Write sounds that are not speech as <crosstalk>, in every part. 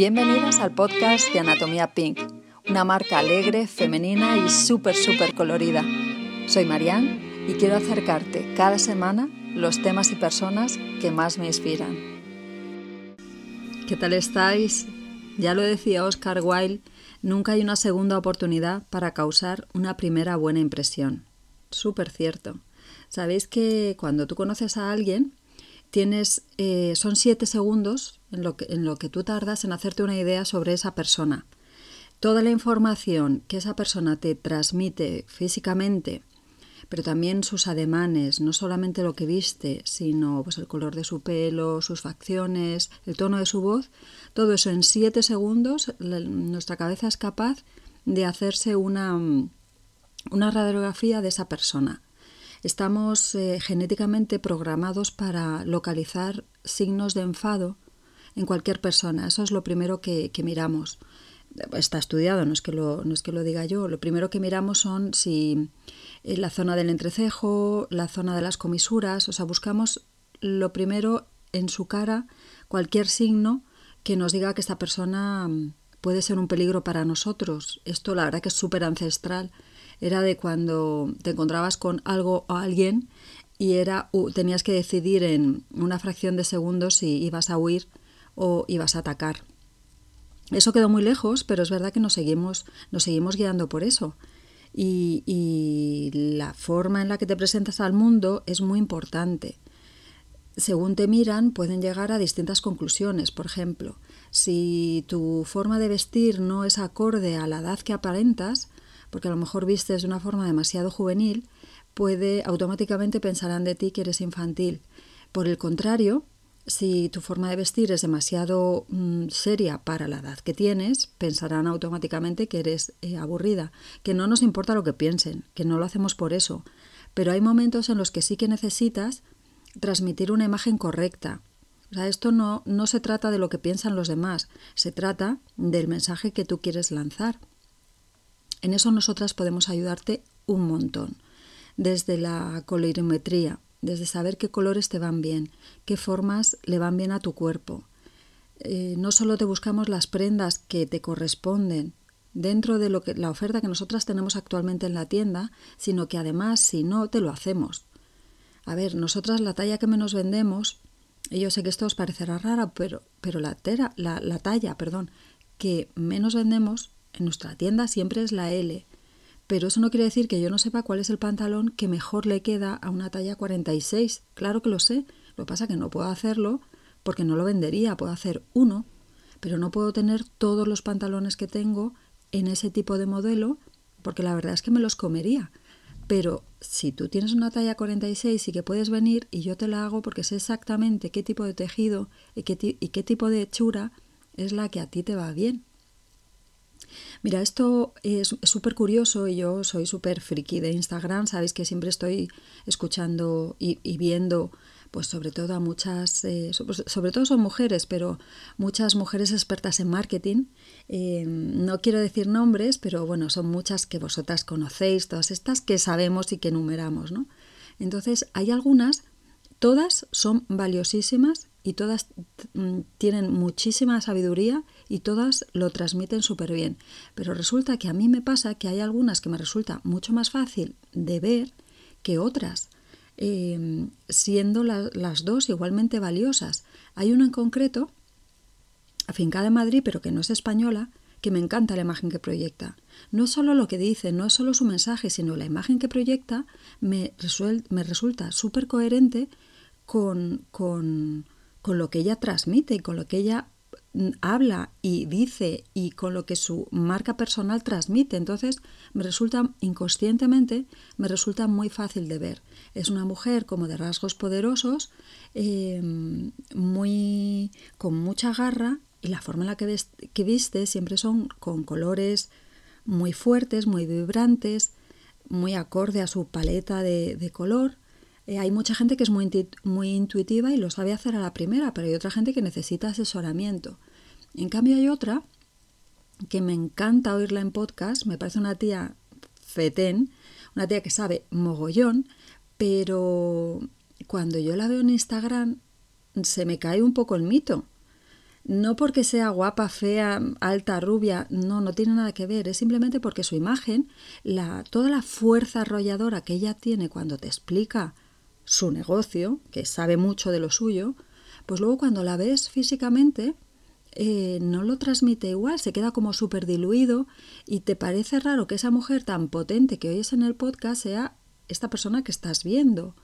Bienvenidas al podcast de Anatomía Pink, una marca alegre, femenina y súper, súper colorida. Soy Marianne y quiero acercarte cada semana los temas y personas que más me inspiran. ¿Qué tal estáis? Ya lo decía Oscar Wilde, nunca hay una segunda oportunidad para causar una primera buena impresión. Súper cierto. Sabéis que cuando tú conoces a alguien, tienes, eh, son siete segundos en lo, que, en lo que tú tardas en hacerte una idea sobre esa persona. Toda la información que esa persona te transmite físicamente, pero también sus ademanes, no solamente lo que viste, sino pues, el color de su pelo, sus facciones, el tono de su voz, todo eso en siete segundos nuestra cabeza es capaz de hacerse una, una radiografía de esa persona. Estamos eh, genéticamente programados para localizar signos de enfado en cualquier persona. Eso es lo primero que, miramos. Está estudiado, no es, que lo, no es que lo diga yo. Lo primero que miramos son si eh, la zona del entrecejo, la zona de las comisuras, o sea, buscamos lo primero en su cara cualquier signo que nos diga que esta persona mm, puede ser un peligro para nosotros. Esto la verdad que es súper ancestral era de cuando te encontrabas con algo o alguien y era tenías que decidir en una fracción de segundos si ibas a huir o ibas a atacar. Eso quedó muy lejos, pero es verdad que nos seguimos, nos seguimos guiando por eso. Y, y la forma en la que te presentas al mundo es muy importante. Según te miran, pueden llegar a distintas conclusiones. Por ejemplo, si tu forma de vestir no es acorde a la edad que aparentas, porque a lo mejor vistes de una forma demasiado juvenil, puede automáticamente pensarán de ti que eres infantil. Por el contrario, si tu forma de vestir es demasiado mm, seria para la edad que tienes, pensarán automáticamente que eres eh, aburrida, que no nos importa lo que piensen, que no lo hacemos por eso. Pero hay momentos en los que sí que necesitas transmitir una imagen correcta. O sea, esto no, no se trata de lo que piensan los demás, se trata del mensaje que tú quieres lanzar. En eso nosotras podemos ayudarte un montón, desde la colorimetría, desde saber qué colores te van bien, qué formas le van bien a tu cuerpo. Eh, no solo te buscamos las prendas que te corresponden dentro de lo que, la oferta que nosotras tenemos actualmente en la tienda, sino que además, si no, te lo hacemos. A ver, nosotras la talla que menos vendemos, y yo sé que esto os parecerá rara, pero, pero la, tera, la, la talla perdón, que menos vendemos en nuestra tienda siempre es la L, pero eso no quiere decir que yo no sepa cuál es el pantalón que mejor le queda a una talla 46. Claro que lo sé, lo que pasa es que no puedo hacerlo porque no lo vendería, puedo hacer uno, pero no puedo tener todos los pantalones que tengo en ese tipo de modelo porque la verdad es que me los comería. Pero si tú tienes una talla 46 y que puedes venir y yo te la hago porque sé exactamente qué tipo de tejido y qué, y qué tipo de hechura es la que a ti te va bien. Mira, esto es súper curioso y yo soy súper friki de Instagram, sabéis que siempre estoy escuchando y, viendo pues sobre todo a muchas, eh, pues, sobre todo son mujeres, pero muchas mujeres expertas en marketing. Eh, no quiero decir nombres, pero bueno, son muchas que vosotras conocéis, todas estas que sabemos y que enumeramos, ¿no? Entonces, hay algunas, todas son valiosísimas y todas mm, tienen muchísima sabiduría y todas lo transmiten súper bien. Pero resulta que a mí me pasa que hay algunas que me resulta mucho más fácil de ver que otras, em, siendo las dos igualmente valiosas. Hay una en concreto, afincada en Madrid, pero que no es española, que me encanta la imagen que proyecta. No solo lo que dice, no solo su mensaje, sino la imagen que proyecta me, me resulta súper coherente con, con con lo que ella transmite y con lo que ella mm, habla y dice y con lo que su marca personal transmite. Entonces, me resulta inconscientemente, me resulta muy fácil de ver. Es una mujer como de rasgos poderosos, em, muy, con mucha garra y la forma en la que, que viste siempre son con colores muy fuertes, muy vibrantes, muy acorde a su paleta de color eh, hay mucha gente que es muy, muy intuitiva y lo sabe hacer a la primera, pero hay otra gente que necesita asesoramiento. En cambio hay otra que me encanta oírla en podcast, me parece una tía fetén, una tía que sabe mogollón, pero cuando yo la veo en Instagram se me cae un poco el mito. No porque sea guapa, fea, alta, rubia, no, no tiene nada que ver, es simplemente porque su imagen, la, toda la fuerza arrolladora que ella tiene cuando te explica su negocio, que sabe mucho de lo suyo, pues luego cuando la ves físicamente, eh, no lo transmite igual, se queda como súper diluido y te parece raro que esa mujer tan potente que oyes en el podcast sea esta persona que estás viendo.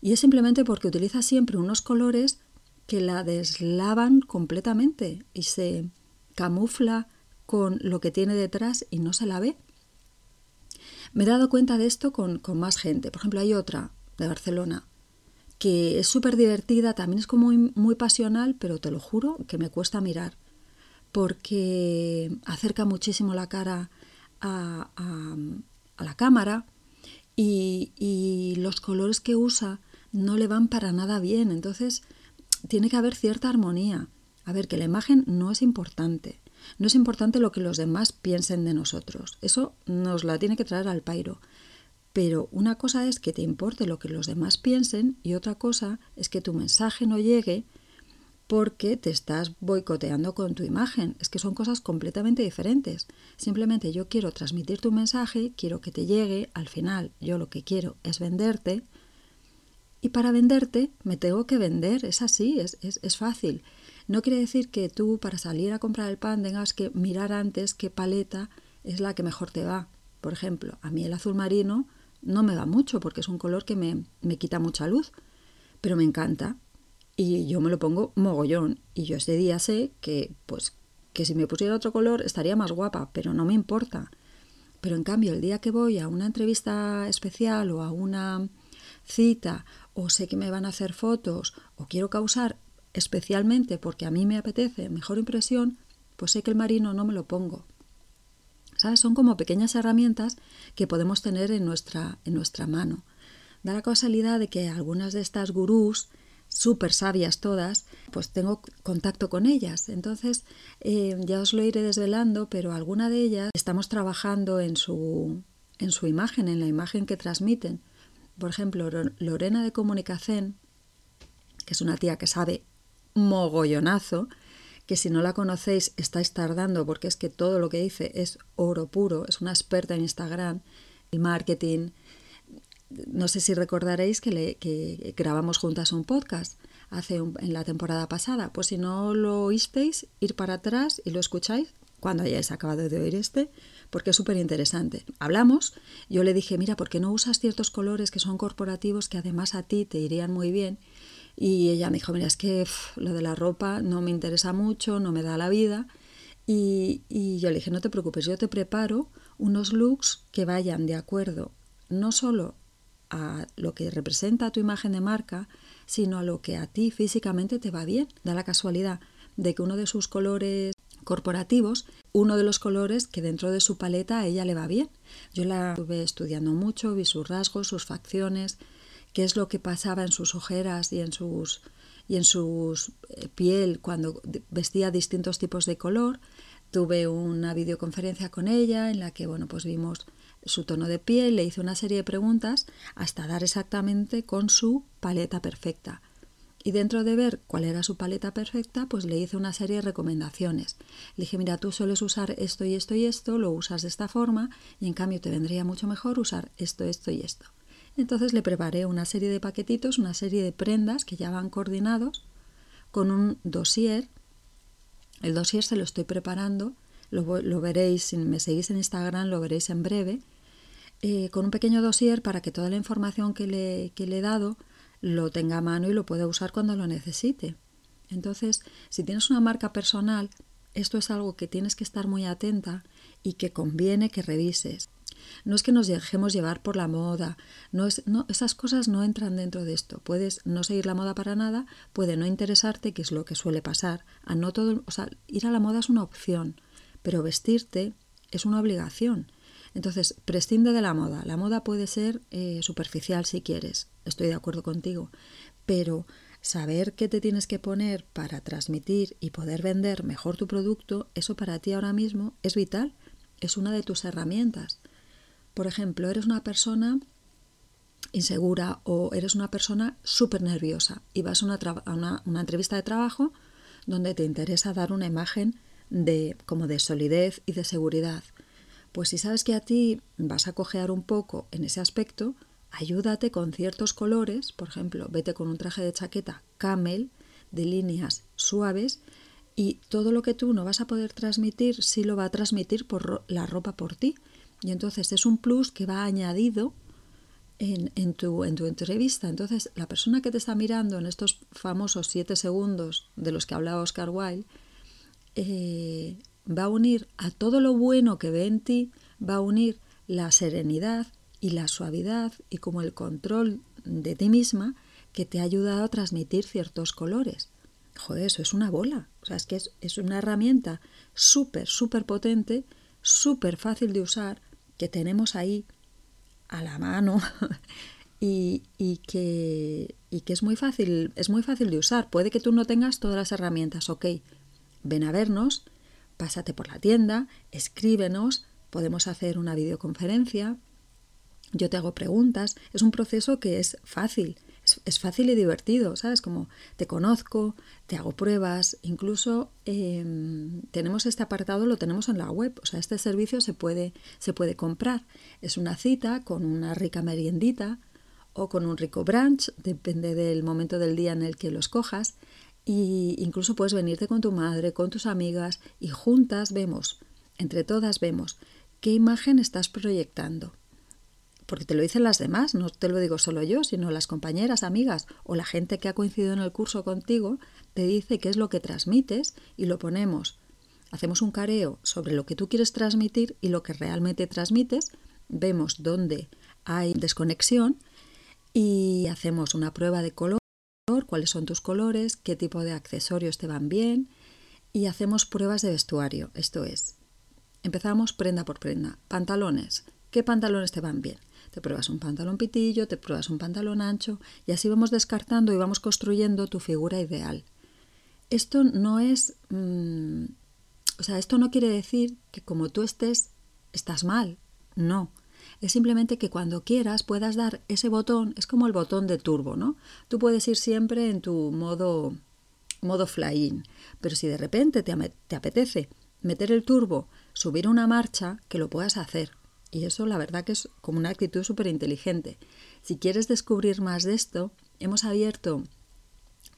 Y es simplemente porque utiliza siempre unos colores que la deslavan completamente y se camufla con lo que tiene detrás y no se la ve. Me he dado cuenta de esto con, con más gente. Por ejemplo, hay otra de Barcelona que es súper divertida, también es como muy, muy, pasional, pero te lo juro que me cuesta mirar, porque acerca muchísimo la cara a, a, la cámara y, y, los colores que usa no le van para nada bien, entonces tiene que haber cierta armonía. A ver, que la imagen no es importante, no es importante lo que los demás piensen de nosotros, eso nos la tiene que traer al pairo. Pero una cosa es que te importe lo que los demás piensen y otra cosa es que tu mensaje no llegue porque te estás boicoteando con tu imagen. Es que son cosas completamente diferentes. Simplemente yo quiero transmitir tu mensaje, quiero que te llegue, al final yo lo que quiero es venderte y para venderte me tengo que vender, es así, es, es, es fácil. No quiere decir que tú para salir a comprar el pan tengas que mirar antes qué paleta es la que mejor te va. Por ejemplo, a mí el azul marino no me va mucho porque es un color que me, me quita mucha luz, pero me encanta y yo me lo pongo mogollón y yo ese día sé que pues que si me pusiera otro color estaría más guapa, pero no me importa. Pero en cambio, el día que voy a una entrevista especial o a una cita o sé que me van a hacer fotos o quiero causar especialmente porque a mí me apetece mejor impresión, pues sé que el marino no me lo pongo. Son como pequeñas herramientas que podemos tener en nuestra, en nuestra mano. Da la casualidad de que algunas de estas gurús, súper sabias todas, pues tengo contacto con ellas. Entonces, eh, ya os lo iré desvelando, pero alguna de ellas estamos trabajando en su, en su imagen, en la imagen que transmiten. Por ejemplo, Lorena de Comunicación, que es una tía que sabe mogollonazo, que si no la conocéis estáis tardando porque es que todo lo que dice es oro puro, es una experta en Instagram, el marketing. No sé si recordaréis que, le, grabamos juntas un podcast hace en la temporada pasada. Pues si no lo oísteis, ir para atrás y lo escucháis cuando hayáis acabado de oír este, porque es súper interesante. Hablamos, yo le dije, mira, ¿por qué no usas ciertos colores que son corporativos que además a ti te irían muy bien? Y ella me dijo, mira, es que lo de la ropa no me interesa mucho, no me da la vida. Y, y yo le dije, no te preocupes, yo te preparo unos looks que vayan de acuerdo no solo a lo que representa tu imagen de marca, sino a lo que a ti físicamente te va bien. Da la casualidad de que uno de sus colores corporativos, uno de los colores que dentro de su paleta a ella le va bien. Yo la estuve estudiando mucho, vi sus rasgos, sus facciones, qué es lo que pasaba en sus ojeras y en sus y en su eh, piel cuando vestía distintos tipos de color. Tuve una videoconferencia con ella en la que bueno, pues vimos su tono de piel, le hice una serie de preguntas hasta dar exactamente con su paleta perfecta. Y dentro de ver cuál era su paleta perfecta, pues le hice una serie de recomendaciones. Le dije, mira, tú sueles usar esto y esto y esto, lo usas de esta forma, y en cambio te vendría mucho mejor usar esto, esto y esto. Entonces le preparé una serie de paquetitos, una serie de prendas que ya van coordinados con un dossier. El dossier se lo estoy preparando, lo, veréis, si me seguís en Instagram lo veréis en breve, eh, con un pequeño dossier para que toda la información que le, que le he dado lo tenga a mano y lo pueda usar cuando lo necesite. Entonces, si tienes una marca personal, esto es algo que tienes que estar muy atenta y que conviene que revises. No es que nos dejemos llevar por la moda, no es, no, esas cosas no entran dentro de esto. Puedes no seguir la moda para nada, puede no interesarte, que es lo que suele pasar. A no todo, o sea, ir a la moda es una opción, pero vestirte es una obligación. Entonces, prescinde de la moda. La moda puede ser eh, superficial si quieres, estoy de acuerdo contigo, pero saber qué te tienes que poner para transmitir y poder vender mejor tu producto, eso para ti ahora mismo es vital, es una de tus herramientas. Por ejemplo, eres una persona insegura o eres una persona súper nerviosa y vas a una, una, entrevista de trabajo donde te interesa dar una imagen de como de solidez y de seguridad. Pues si sabes que a ti vas a cojear un poco en ese aspecto, ayúdate con ciertos colores, por ejemplo, vete con un traje de chaqueta camel de líneas suaves y todo lo que tú no vas a poder transmitir sí lo va a transmitir por la ropa por ti. Y entonces es un plus que va añadido en, tu, en tu entrevista. Entonces, la persona que te está mirando en estos famosos siete segundos de los que hablaba Oscar Wilde, eh, va a unir a todo lo bueno que ve en ti, va a unir la serenidad y la suavidad y como el control de ti misma que te ha ayudado a transmitir ciertos colores. Joder, eso es una bola. O sea, es que es, es una herramienta súper, súper potente, súper fácil de usar, que tenemos ahí a la mano <laughs> y, que, y que es muy fácil, es muy fácil de usar. Puede que tú no tengas todas las herramientas, ok. Ven a vernos, pásate por la tienda, escríbenos, podemos hacer una videoconferencia, yo te hago preguntas, es un proceso que es fácil, es, fácil y divertido, ¿sabes? Como te conozco, te hago pruebas, incluso em, tenemos este apartado, lo tenemos en la web, o sea, este servicio se puede, se puede comprar. Es una cita con una rica meriendita o con un rico brunch, depende del momento del día en el que lo escojas, y incluso puedes venirte con tu madre, con tus amigas, y juntas vemos, entre todas vemos, qué imagen estás proyectando porque te lo dicen las demás, no te lo digo solo yo, sino las compañeras, amigas o la gente que ha coincidido en el curso contigo, te dice qué es lo que transmites y lo ponemos. Hacemos un careo sobre lo que tú quieres transmitir y lo que realmente transmites, vemos dónde hay desconexión y hacemos una prueba de color, cuáles son tus colores, qué tipo de accesorios te van bien y hacemos pruebas de vestuario, esto es, empezamos prenda por prenda, pantalones, ¿qué pantalones te van bien? Te pruebas un pantalón pitillo, te pruebas un pantalón ancho y así vamos descartando y vamos construyendo tu figura ideal. Esto no es... Mm, o sea, esto no quiere decir que como tú estés, estás mal. No. Es simplemente que cuando quieras puedas dar ese botón, es como el botón de turbo, ¿no? Tú puedes ir siempre en tu modo, modo fly-in, pero si de repente te, te apetece meter el turbo, subir una marcha, que lo puedas hacer. Y eso la verdad que es como una actitud súper inteligente. Si quieres descubrir más de esto, hemos abierto,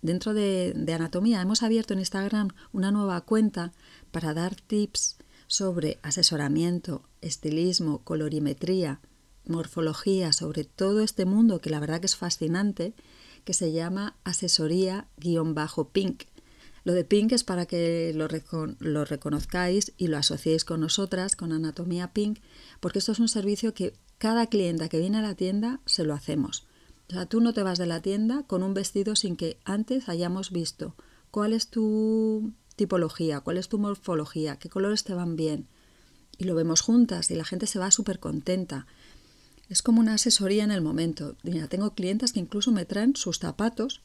dentro de, anatomía, hemos abierto en Instagram una nueva cuenta para dar tips sobre asesoramiento, estilismo, colorimetría, morfología, sobre todo este mundo que la verdad que es fascinante, que se llama asesoría-pink. Lo de Pink es para que lo, lo, reconozcáis y lo asociéis con nosotras, con Anatomía Pink, porque esto es un servicio que cada clienta que viene a la tienda se lo hacemos. O sea, tú no te vas de la tienda con un vestido sin que antes hayamos visto cuál es tu tipología, cuál es tu morfología, qué colores te van bien. Y lo vemos juntas y la gente se va súper contenta. Es como una asesoría en el momento. Tengo clientes que incluso me traen sus zapatos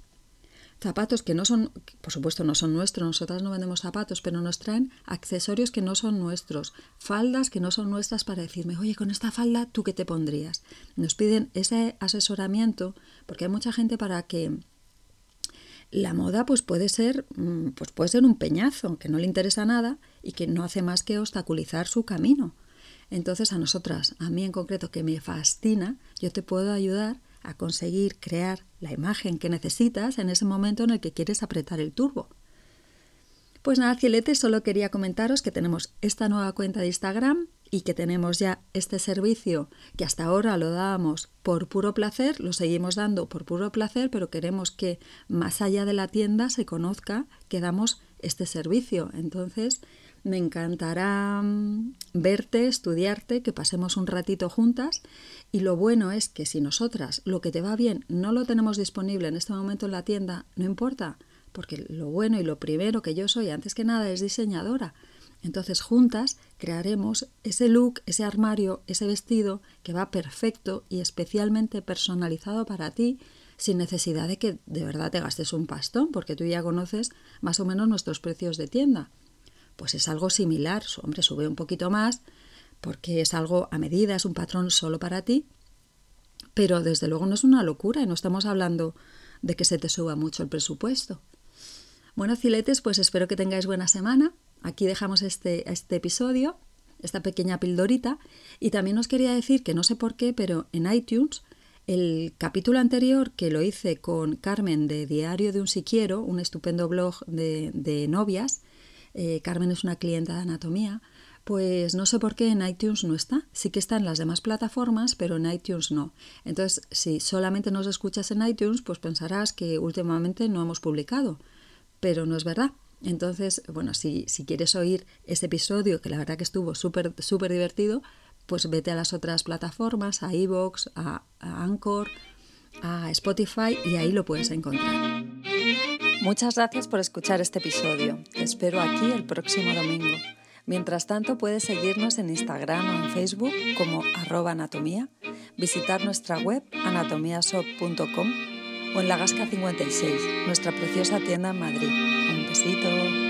zapatos que no son, por supuesto no son nuestros, nosotras no vendemos zapatos, pero nos traen accesorios que no son nuestros, faldas que no son nuestras para decirme, oye, con esta falda, ¿tú qué te pondrías? Nos piden ese asesoramiento porque hay mucha gente para que la moda pues puede ser mm, pues puede ser un peñazo que no le interesa nada y que no hace más que obstaculizar su camino. Entonces a nosotras, a mí en concreto que me fascina, yo te puedo ayudar a conseguir crear la imagen que necesitas en ese momento en el que quieres apretar el turbo. Pues nada, Cieletes, solo quería comentaros que tenemos esta nueva cuenta de Instagram y que tenemos ya este servicio que hasta ahora lo dábamos por puro placer, lo seguimos dando por puro placer, pero queremos que más allá de la tienda se conozca que damos este servicio. Entonces, me encantará mm, verte, estudiarte, que pasemos un ratito juntas. Y lo bueno es que si nosotras lo que te va bien no lo tenemos disponible en este momento en la tienda, no importa, porque lo bueno y lo primero que yo soy, antes que nada, es diseñadora. Entonces juntas crearemos ese look, ese armario, ese vestido que va perfecto y especialmente personalizado para ti sin necesidad de que de verdad te gastes un pastón, porque tú ya conoces más o menos nuestros precios de tienda pues es algo similar, hombre, sube un poquito más porque es algo a medida, es un patrón solo para ti, pero desde luego no es una locura y no estamos hablando de que se te suba mucho el presupuesto. Bueno, filetes, pues espero que tengáis buena semana. Aquí dejamos este, este episodio, esta pequeña pildorita. Y también os quería decir que no sé por qué, pero en iTunes el capítulo anterior que lo hice con Carmen de Diario de un Siquiero, un estupendo blog de, novias, eh, Carmen es una clienta de anatomía, pues no sé por qué en iTunes no está. Sí que está en las demás plataformas, pero en iTunes no. Entonces, si solamente nos escuchas en iTunes, pues pensarás que últimamente no hemos publicado, pero no es verdad. Entonces, bueno, si, si quieres oír este episodio, que la verdad que estuvo súper súper divertido, pues vete a las otras plataformas, a Evox, a, a Anchor, a Spotify y ahí lo puedes encontrar. Muchas gracias por escuchar este episodio. Espero aquí el próximo domingo. Mientras tanto, puedes seguirnos en Instagram o en Facebook como arroba anatomía, visitar nuestra web anatomiasop.com o en la Gasca 56, nuestra preciosa tienda en Madrid. Un besito.